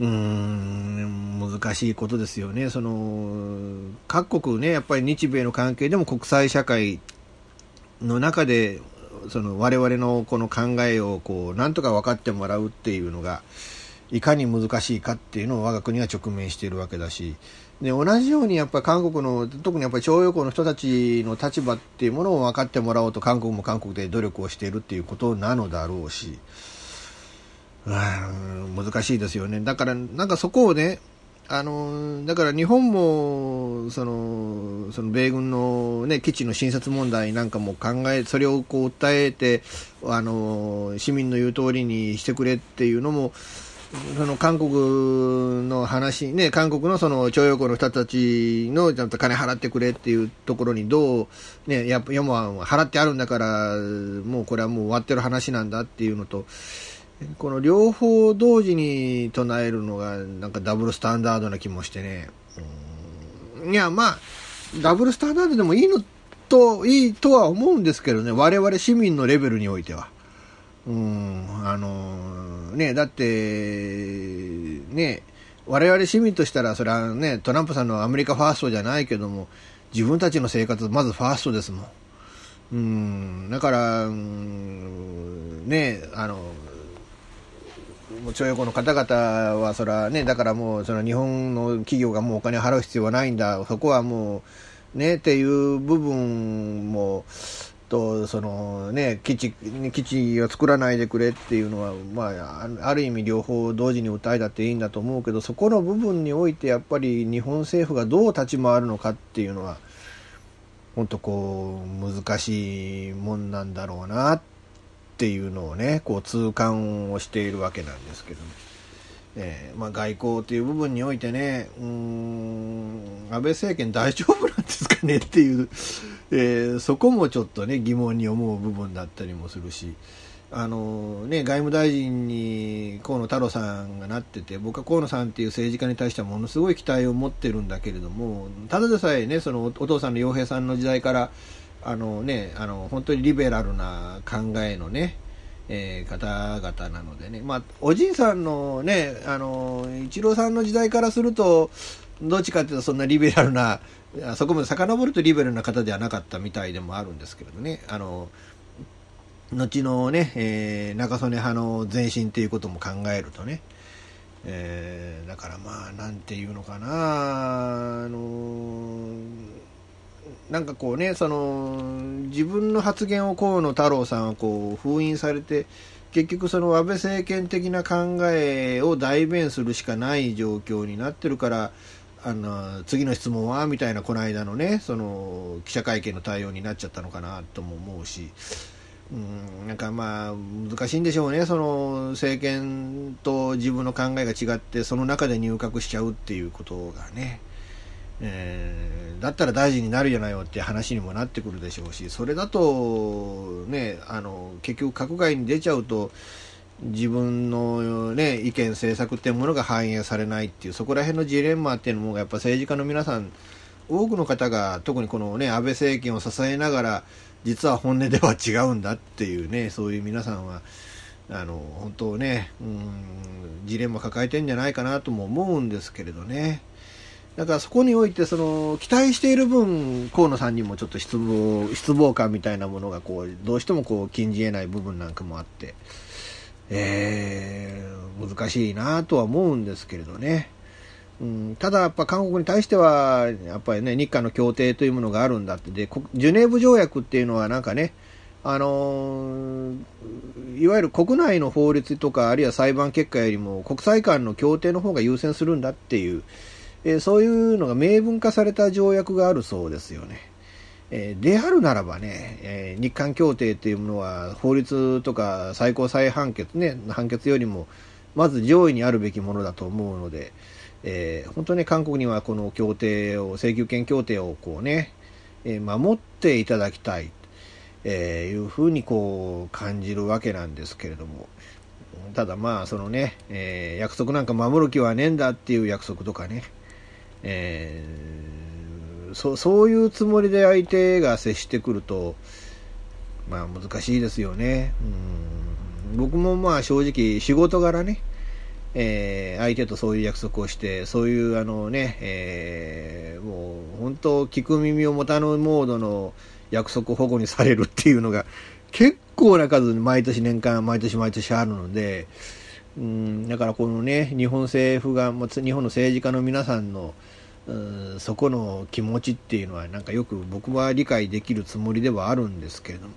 うーん、難しいことですよね。その、各国ね、やっぱり日米の関係でも国際社会の中で、その我々のこの考えをこう、なんとか分かってもらうっていうのが、いかに難しいかっていうのを我が国は直面しているわけだし、で同じようにやっぱり韓国の特にやっぱり徴用工の人たちの立場っていうものを分かってもらおうと韓国も韓国で努力をしているっていうことなのだろうし、うん、難しいですよね。だからなんかそこをね、あのだから日本もそのその米軍の、ね、基地の新設問題なんかも考えそれをこう訴えてあの市民の言う通りにしてくれっていうのもその韓国の話、ね、韓国のその徴用工の人たちのちゃんと金払ってくれっていうところにどう、ね、ややも払ってあるんだから、もうこれはもう終わってる話なんだっていうのと、この両方同時に唱えるのがなんかダブルスタンダードな気もしてね。いや、まあ、ダブルスタンダードでもいいのと、いいとは思うんですけどね、我々市民のレベルにおいては。うん、あのね、だって、ね、我々市民としたら、それはね、トランプさんのアメリカファーストじゃないけども、自分たちの生活、まずファーストですもん。うん、だから、うん、ね、あの、徴用工の方々は、それはね、だからもう、その日本の企業がもうお金払う必要はないんだ、そこはもう、ね、っていう部分も、と、そのね、基地、基地を作らないでくれっていうのは、まあ、ある意味両方同時に訴えたっていいんだと思うけど、そこの部分においてやっぱり日本政府がどう立ち回るのかっていうのは、本当こう、難しいもんなんだろうなっていうのをね、こう痛感をしているわけなんですけど、ね、えー、まあ、外交という部分においてね、うーん、安倍政権大丈夫なんですかねっていう、えー、そこもちょっとね、疑問に思う部分だったりもするし、あのね、外務大臣に河野太郎さんがなってて、僕は河野さんっていう政治家に対してはものすごい期待を持ってるんだけれども、ただでさえね、そのお父さんの洋平さんの時代から、あのね、あの本当にリベラルな考えのね、えー、方々なのでね、まあ、おじいさんのね、あの、一郎さんの時代からすると、どっちかっていうとそんなリベラルな、そこまで遡るとリベラルな方ではなかったみたいでもあるんですけれどね、あの、後のね、えー、中曽根派の前進っていうことも考えるとね、えー、だからまあ、なんていうのかな、あのなんかこうね、その、自分の発言を河野太郎さんはこう封印されて、結局その安倍政権的な考えを代弁するしかない状況になってるから、あの、次の質問はみたいなこの間のね、その、記者会見の対応になっちゃったのかなとも思うし、うん、なんかまあ難しいんでしょうね、その政権と自分の考えが違って、その中で入閣しちゃうっていうことがね、えー、だったら大臣になるじゃないよって話にもなってくるでしょうし、それだと、ね、あの結局、閣外に出ちゃうと、自分の、ね、意見、政策っていうものが反映されないっていう、そこら辺のジレンマっていうのも、やっぱ政治家の皆さん、多くの方が、特にこのね、安倍政権を支えながら、実は本音では違うんだっていうね、そういう皆さんは、あの、本当ね、うん、ジレンマ抱えてんじゃないかなとも思うんですけれどね。だからそこにおいて、その、期待している分、河野さんにもちょっと失望、失望感みたいなものが、こう、どうしてもこう、禁じ得ない部分なんかもあって、えー、難しいなとは思うんですけれどね。うん、ただ、やっぱ韓国に対しては、やっぱりね、日韓の協定というものがあるんだって、で、ジュネーブ条約っていうのはなんかね、あの、いわゆる国内の法律とか、あるいは裁判結果よりも国際間の協定の方が優先するんだっていう、えー、そういうのが明文化された条約があるそうですよね。えー、であるならばね、え日韓協定というものは法律とか最高裁判決ね、判決よりもまず上位にあるべきものだと思うので、えー、本当に韓国にはこの協定を、請求権協定をこうね、え、守っていただきたい、え、いうふうにこう感じるわけなんですけれども、ただまあ、そのね、え、約束なんか守る気はねえんだっていう約束とかね、えー、そそういうつもりで相手が接してくると、まあ難しいですよね。うん僕もまあ正直仕事柄ね、えー、相手とそういう約束をして、そういうあのね、えー、もう本当聞く耳を持たぬモードの約束保護にされるっていうのが結構な数毎年年間、毎年毎年あるので、うん、だからこのね、日本政府が、日本の政治家の皆さんの、うん、そこの気持ちっていうのはなんかよく僕は理解できるつもりではあるんですけれども、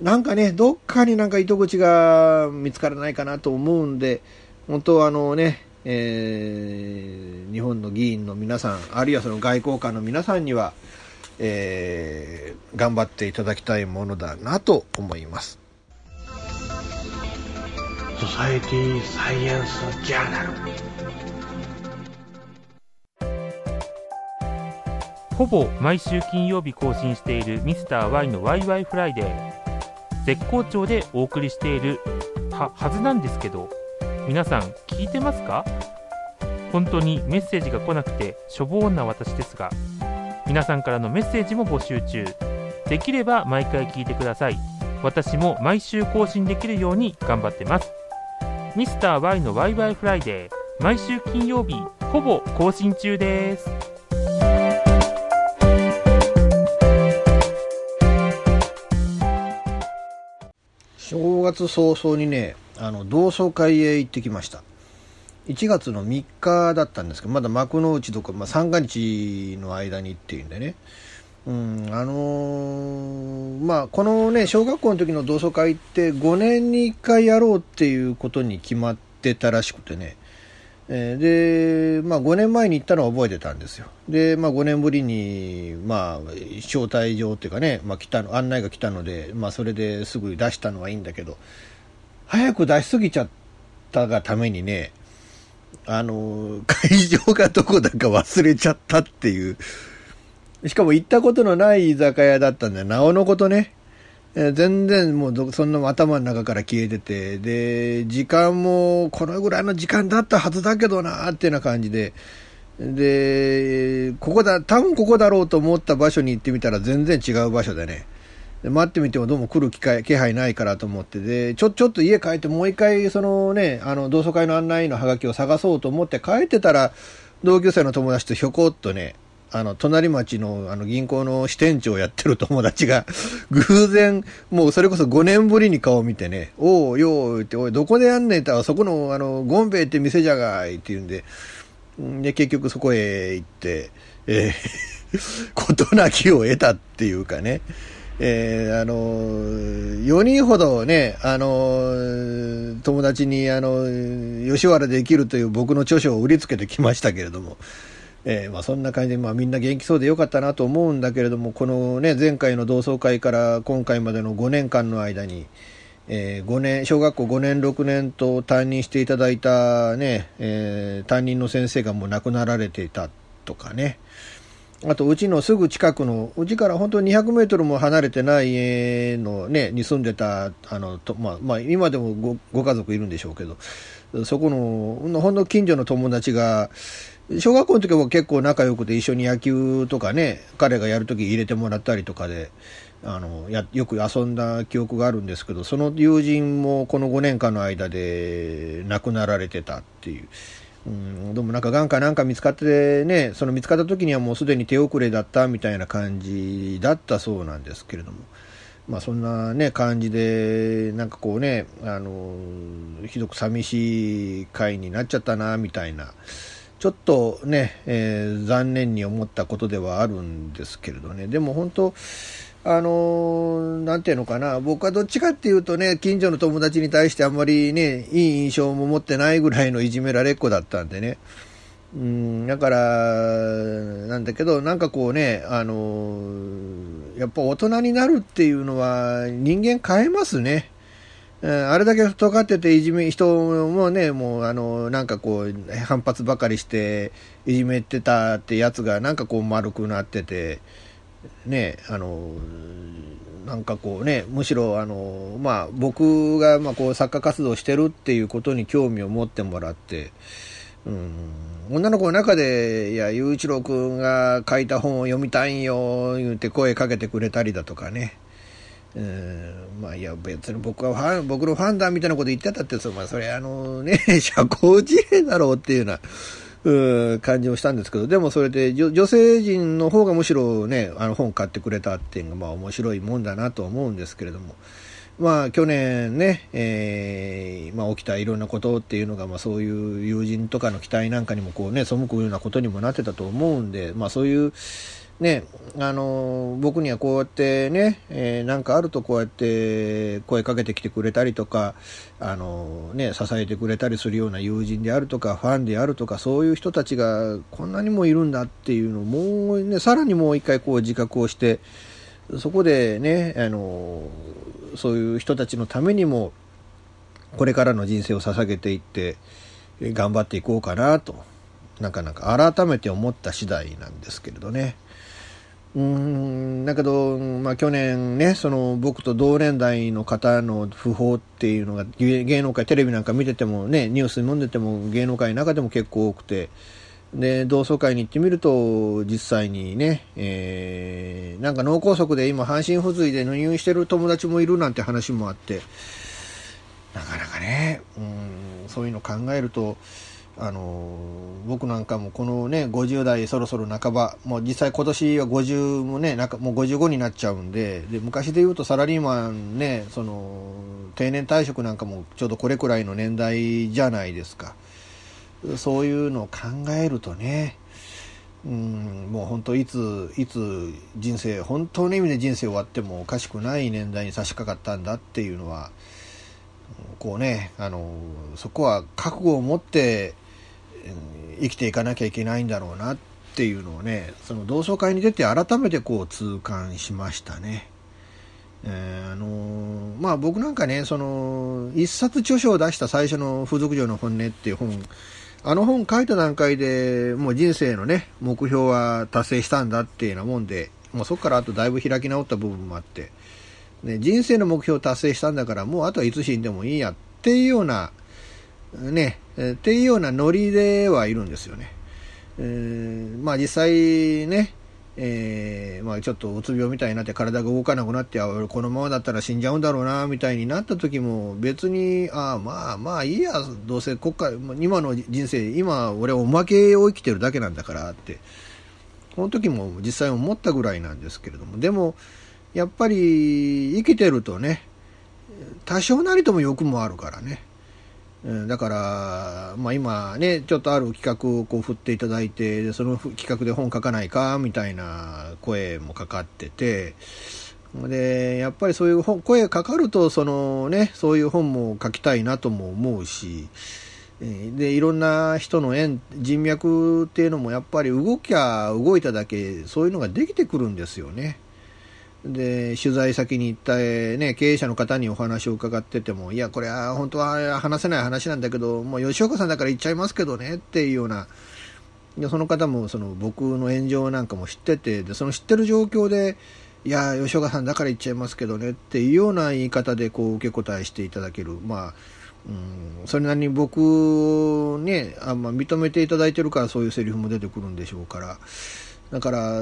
なんかね、どっかになんか糸口が見つからないかなと思うんで、本当あのね、えー、日本の議員の皆さん、あるいはその外交官の皆さんには、えー、頑張っていただきたいものだなと思います。ソサエティサイエンスジャーナルほぼ毎週金曜日更新しているミスター y のワイワイフライデー絶好調でお送りしているははずなんですけど皆さん聞いてますか？本当にメッセージが来なくてしょぼーんな私ですが皆さんからのメッセージも募集中。できれば毎回聞いてください。私も毎週更新できるように頑張ってます。ミスター Y のワイワイフライデー。毎週金曜日ほぼ更新中です。正月早々にねあの同窓会へ行ってきました。1月の3日だったんですけどまだ幕の内とか、まあ、三が日の間にっていうんでね。うんあのーまあこのね小学校の時の同窓会って5年に1回やろうっていうことに決まってたらしくてねえーで、まあ、5年前に行ったのは覚えてたんですよ。で、まあ、5年ぶりに、まあ、招待状っていうかね、まあ、来たの、案内が来たので、まあ、それですぐ出したのはいいんだけど、早く出しすぎちゃったがためにね、あの、会場がどこだか忘れちゃったっていう、しかも行ったことのない居酒屋だったんだよ。なおのことね。え全然もうそんな頭の中から消えてて、で、時間もこのぐらいの時間だったはずだけどなーっていうような感じで、で、ここだ、多分ここだろうと思った場所に行ってみたら全然違う場所でね、で待ってみてもどうも来る機会気配ないからと思って、で、ちょ、ちょっと家帰ってもう一回そのね、あの、同窓会の案内のハガキを探そうと思って帰ってたら、同級生の友達とひょこっとね、あの、隣町の、あの、銀行の支店長をやってる友達が、偶然、もうそれこそ5年ぶりに顔を見てね、おう、よう、って、おい、どこでやんねんって、あそこの、あの、ゴンベイって店じゃがいって言うんで、で、結局そこへ行って、えー、事なきを得たっていうかね、えーあの4人ほどね、あの友達に、あの吉原で生きるという僕の著書を売りつけてきましたけれども、えーまあ、そんな感じで、まあ、みんな元気そうでよかったなと思うんだけれども、このね、前回の同窓会から今回までの5年間の間に、えー5年、小学校5年、6年と担任していただいたね、えー担任の先生がもう亡くなられていたとかね、あと、うちのすぐ近くの、うちから本当に200メートルも離れてない家のね、に住んでた、あの、とまあ、まあ、今でもごご家族いるんでしょうけど、そこの、ほんの近所の友達が、小学校の時は結構仲良くて一緒に野球とかね、彼がやる時入れてもらったりとかで、あのやよく遊んだ記憶があるんですけど、その友人もこの5年間の間で亡くなられてたっていう。うん、でもなんかがんかなんか見つかってね、その見つかった時にはもうすでに手遅れだったみたいな感じだったそうなんですけれども、まあそんなね、感じで、なんかこうね、あの、ひどく寂しい回になっちゃったな、みたいな、ちょっとね、えー残念に思ったことではあるんですけれどね、でも本当、あのーなんていうのかな、僕はどっちかっていうとね、近所の友達に対してあんまりね、いい印象も持ってないぐらいのいじめられっ子だったんでね。うん、だから、なんだけど、なんかこうね、あのやっぱ大人になるっていうのは人間変えますね。あれだけ尖ってていじめ、人もね、もうあの、なんかこう、反発ばかりして、いじめてたってやつがなんかこう丸くなってて、ね、あの、なんかこうね、むしろあの、まあ僕がまあこう作家活動してるっていうことに興味を持ってもらって、うん、女の子の中で、いや、雄一郎くんが書いた本を読みたいんよ、言って声かけてくれたりだとかね。うん、まあいや別に僕はファン、僕のファンだみたいなこと言ってたって、そ,、まあ、それあのね、社交辞令だろうっていうような、う感じをしたんですけど、でもそれで女女性陣の方がむしろね、あの本買ってくれたっていうのがまあ面白いもんだなと思うんですけれども、まあ去年ね、えーまあ起きたいろんなことっていうのがまあそういう友人とかの期待なんかにもこうね、背くようなことにもなってたと思うんで、まあそういうね、あの僕にはこうやってね、えーなんかあるとこうやって声かけてきてくれたりとか、あのね、支えてくれたりするような友人であるとか、ファンであるとか、そういう人たちがこんなにもいるんだっていうのを、もうね、さらにもう一回こう自覚をして、そこでね、あのそういう人たちのためにも、これからの人生を捧げていって、頑張っていこうかなと、なかなか改めて思った次第なんですけれどね。うんだけど、まあ、去年ね、その僕と同年代の方の訃報っていうのが芸能界、テレビなんか見ててもね、ニュース読んでても芸能界の中でも結構多くて、で、同窓会に行ってみると、実際にね、えー、なんか脳梗塞で今、半身不随で入院してる友達もいるなんて話もあって、なかなかね、うん、そういうの考えると、あの僕なんかもこのね50代そろそろ半ばもう実際今年は50もねなんかもう55になっちゃうんでで昔で言うとサラリーマンねその定年退職なんかもちょうどこれくらいの年代じゃないですか。そういうのを考えるとねうんもう本当いついつ人生本当の意味で人生終わってもおかしくない年代に差し掛かったんだっていうのはこうねあのそこは覚悟を持って生きていかなきゃいけないんだろうなっていうのをねその同窓会に出て改めてこう痛感しましたね。えー、あのー、まあ僕なんかねその一冊著書を出した最初の「風俗嬢の本音」っていう本あの本書いた段階でもう人生のね目標は達成したんだっていうようなもんでもうそこからあとだいぶ開き直った部分もあって、ね、人生の目標を達成したんだからもうあとはいつ死んでもいいやっていうようなね、えっていうようなノリではいるんですよね。えー、まあ実際ね、えー、まあちょっとうつ病みたいになって体が動かなくなってこのままだったら死んじゃうんだろうなみたいになった時も別にああまあまあいいやどうせ国家今の人生今俺はおまけを生きてるだけなんだからってこの時も実際思ったぐらいなんですけれどもでもやっぱり生きてるとね多少なりとも欲もあるからねだから、まあ、今ね、ちょっとある企画をこう振っていただいて、その企画で本書かないかみたいな声もかかってて、で、やっぱりそういう本声かかると、そのね、そういう本も書きたいなとも思うし、で、いろんな人の縁、人脈っていうのもやっぱり動きゃ動いただけ、そういうのができてくるんですよね。で、取材先に行った、ね、経営者の方にお話を伺ってても、いや、これは本当は話せない話なんだけど、もう吉岡さんだから言っちゃいますけどねっていうような、でその方もその僕の炎上なんかも知ってて、でその知ってる状況で、いや、吉岡さんだから言っちゃいますけどねっていうような言い方でこう受け答えしていただける。まあうん、それなりに僕をね、あんま認めていただいてるからそういうセリフも出てくるんでしょうから、だから、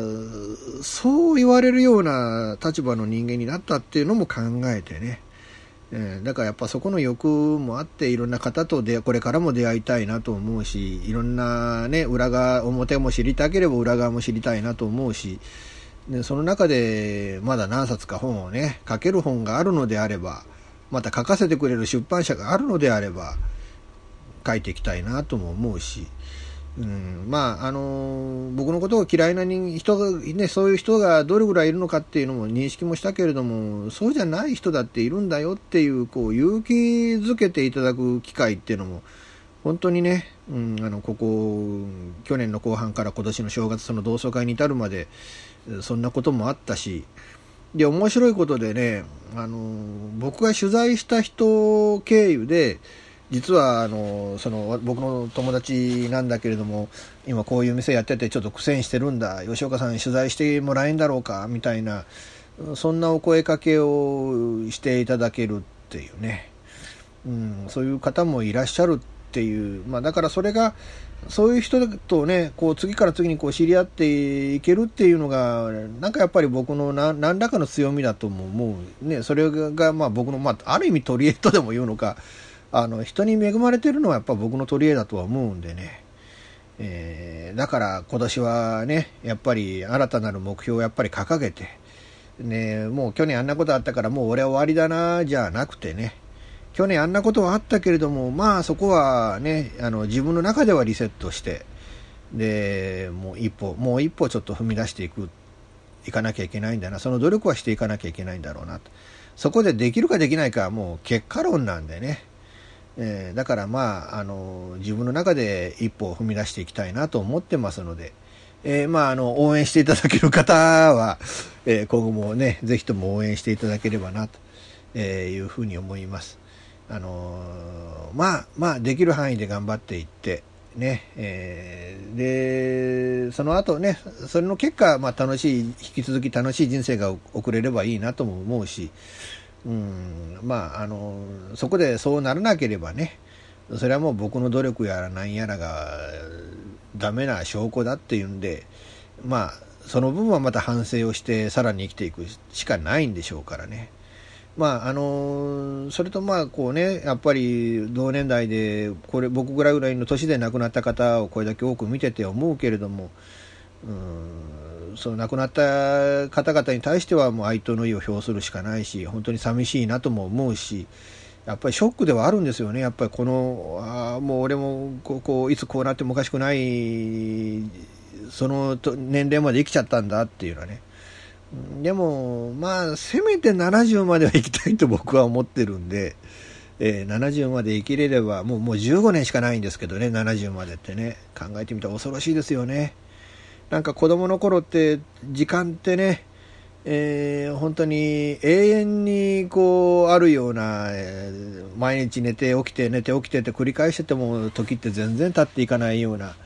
そう言われるような立場の人間になったっていうのも考えてね。えー、だからやっぱそこの欲もあっていろんな方と出これからも出会いたいなと思うしいろんなね裏側表も知りたければ裏側も知りたいなと思うしでその中でまだ何冊か本をね書ける本があるのであればまた書かせてくれる出版社があるのであれば書いていきたいなとも思うしうん、まああの僕のことを嫌いな人が、ね、そういう人がどれぐらいいるのかっていうのも認識もしたけれどもそうじゃない人だっているんだよっていうこう勇気づけていただく機会っていうのも本当にね、うん、あのここ去年の後半から今年の正月その同窓会に至るまでそんなこともあったしで面白いことでねあの僕が取材した人経由で実はあのその僕の友達なんだけれども今こういう店やっててちょっと苦戦してるんだ。吉岡さん取材してもらえんだろうか？みたいなそんなお声かけをしていただけるっていうね、うん、そういう方もいらっしゃるっていう、まあ、だからそれがそういう人とねこう次から次にこう知り合っていけるっていうのがなんかやっぱり僕の何らかの強みだとも思う、ね、それがまあ僕の、まあ、ある意味取り柄とでも言うのか。あの人に恵まれてるのはやっぱ僕の取り柄だとは思うんでね、えー、だから今年はねやっぱり新たなる目標をやっぱり掲げて、ね、もう去年あんなことあったからもう俺は終わりだなじゃなくてね。去年あんなことはあったけれどもまあそこはねあの自分の中ではリセットしてでもう一歩もう一歩ちょっと踏み出していくいかなきゃいけないんだな。その努力はしていかなきゃいけないんだろうなと。そこでできるかできないかはもう結果論なんでね。えー、だからまあ、あの、自分の中で一歩を踏み出していきたいなと思ってますので、えー、まあ、あの、応援していただける方は、えー、今後もね、ぜひとも応援していただければな、というふうに思います。あのまあ、まあ、できる範囲で頑張っていって、ね、えー、で、その後ね、それの結果、まあ、楽しい、引き続き楽しい人生が送れればいいなとも思うし、うん、まあ、あの、そこでそうならなければね、それはもう僕の努力やら何やらがダメな証拠だっていうんで、まあ、その分はまた反省をしてさらに生きていくしかないんでしょうからね。まああのそれとまあこうねやっぱり同年代でこれ僕ぐらいぐらいの年で亡くなった方をこれだけ多く見てて思うけれどもうんその亡くなった方々に対してはもう哀悼の意を表するしかないし本当に寂しいなとも思うしやっぱりショックではあるんですよね。やっぱりこのあもう俺もこうこいつこうなってもおかしくないその年齢まで生きちゃったんだっていうのはね。でも、まあ、せめて70までは生きたいと僕は思ってるんで、えー、70まで生きれれば、もうもう15年しかないんですけどね、70までってね、考えてみたら恐ろしいですよね。なんか子供の頃って、時間ってね、えー、本当に永遠にこうあるような、えー、毎日寝て起きて寝て起きてって繰り返してても時って全然経っていかないような、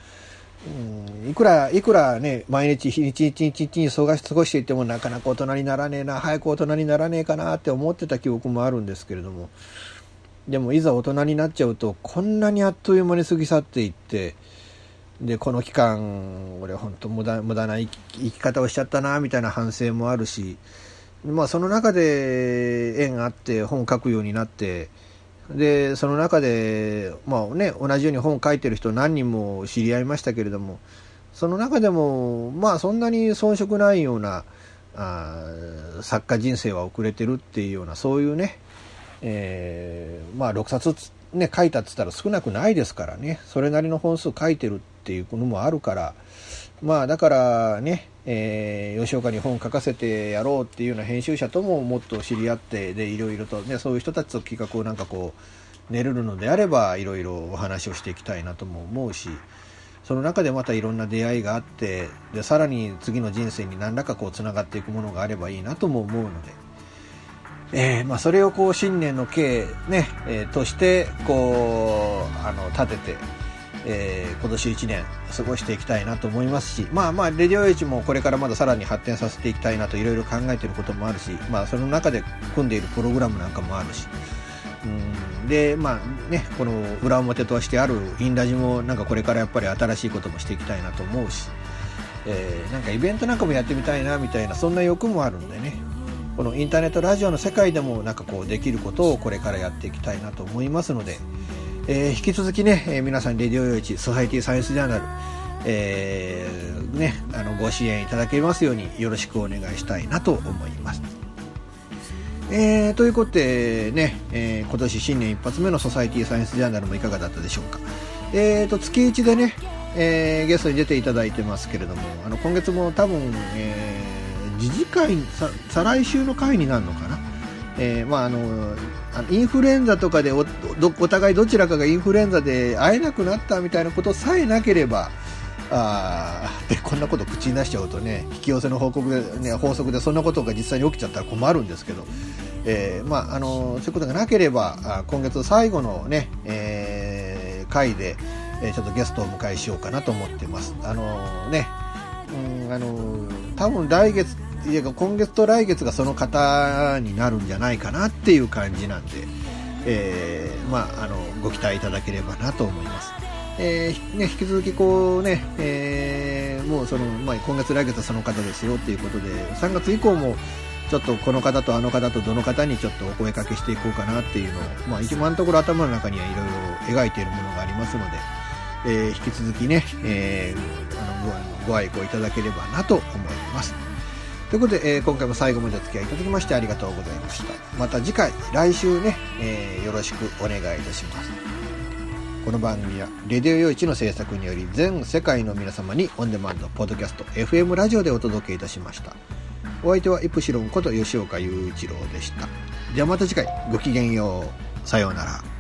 うん、いくら、いくらね、毎日一日一日一日過ごしていてもなかなか大人にならねえな、早く大人にならねえかなって思ってた記憶もあるんですけれども、でもいざ大人になっちゃうと、こんなにあっという間に過ぎ去っていって、で、この期間、俺本当無駄、無駄な生き方をしちゃったな、みたいな反省もあるし、まあその中で縁あって本を書くようになって、でその中で、まあね、同じように本を書いてる人何人も知り合いましたけれどもその中でもまあそんなに遜色ないようなあ作家人生は遅れてるっていうようなそういうね、えー、まあ6冊ね書いたっつったら少なくないですからねそれなりの本数書いてるっていうのもあるからまあだからねえー、吉岡に本書かせてやろうっていうような編集者とももっと知り合ってでいろいろと、ね、そういう人たちと企画をなんかこう練るのであればいろいろお話をしていきたいなとも思うしその中でまたいろんな出会いがあってでさらに次の人生に何らかこうつながっていくものがあればいいなとも思うので。えーまあ、それをこう新年の計、ねえー、としてこうあの立ててえー、今年1年過ごしていきたいなと思いますし、まあまあ、レディオエイジもこれからまださらに発展させていきたいなといろいろ考えていることもあるし、まあ、その中で組んでいるプログラムなんかもあるし、うんで、まあね、この裏表としてあるインラジもなんかこれからやっぱり新しいこともしていきたいなと思うし、えー、なんかイベントなんかもやってみたいなみたいな、そんな欲もあるんでね、このインターネットラジオの世界でもなんかこうできることをこれからやっていきたいなと思いますので、えー、引き続きね、えー、皆さん、レディオ用地、ソサイティサイエンスジャーナル、えー、ね、あの、ご支援いただけますようによろしくお願いしたいなと思います。えー、ということでね、えー、今年新年一発目のソサイティサイエンスジャーナルもいかがだったでしょうか。えーと、月1でね、えー、ゲストに出ていただいてますけれども、あの、今月も多分、えー、次次回、再来週の回になるのかな？えー、まああのインフルエンザとかでお互いどちらかがインフルエンザで会えなくなったみたいなことさえなければあでこんなこと口に出しちゃうとね引き寄せの報告で、ね、法則でそんなことが実際に起きちゃったら困るんですけど、えー、まあ、あのそういうことがなければ今月最後のね、えー、回で、ちょっとゲストをお迎えしようかなと思ってます。あのねうんあの多分来月いや今月と来月がその方になるんじゃないかなっていう感じなんで、えー、まあ、あのご期待いただければなと思います。えー、ね、引き続きこうね、えー、もうその、まあ、今月来月はその方ですよっていうことで、3月以降もちょっとこの方とあの方とどの方にちょっとお声かけしていこうかなっていうのを、まあ、今のところ頭の中にはいろいろ描いているものがありますので、えー、引き続きね、えー、あのご愛顧いただければなと思います。ということで、えー、今回も最後までお付き合いいただきましてありがとうございました。また次回、来週ね、えー、よろしくお願いいたします。この番組は、レディオ用地の制作により、全世界の皆様にオンデマンド、ポッドキャスト、FM ラジオでお届けいたしました。お相手はイプシロンこと吉岡雄一郎でした。ではまた次回、ごきげんよう。さようなら。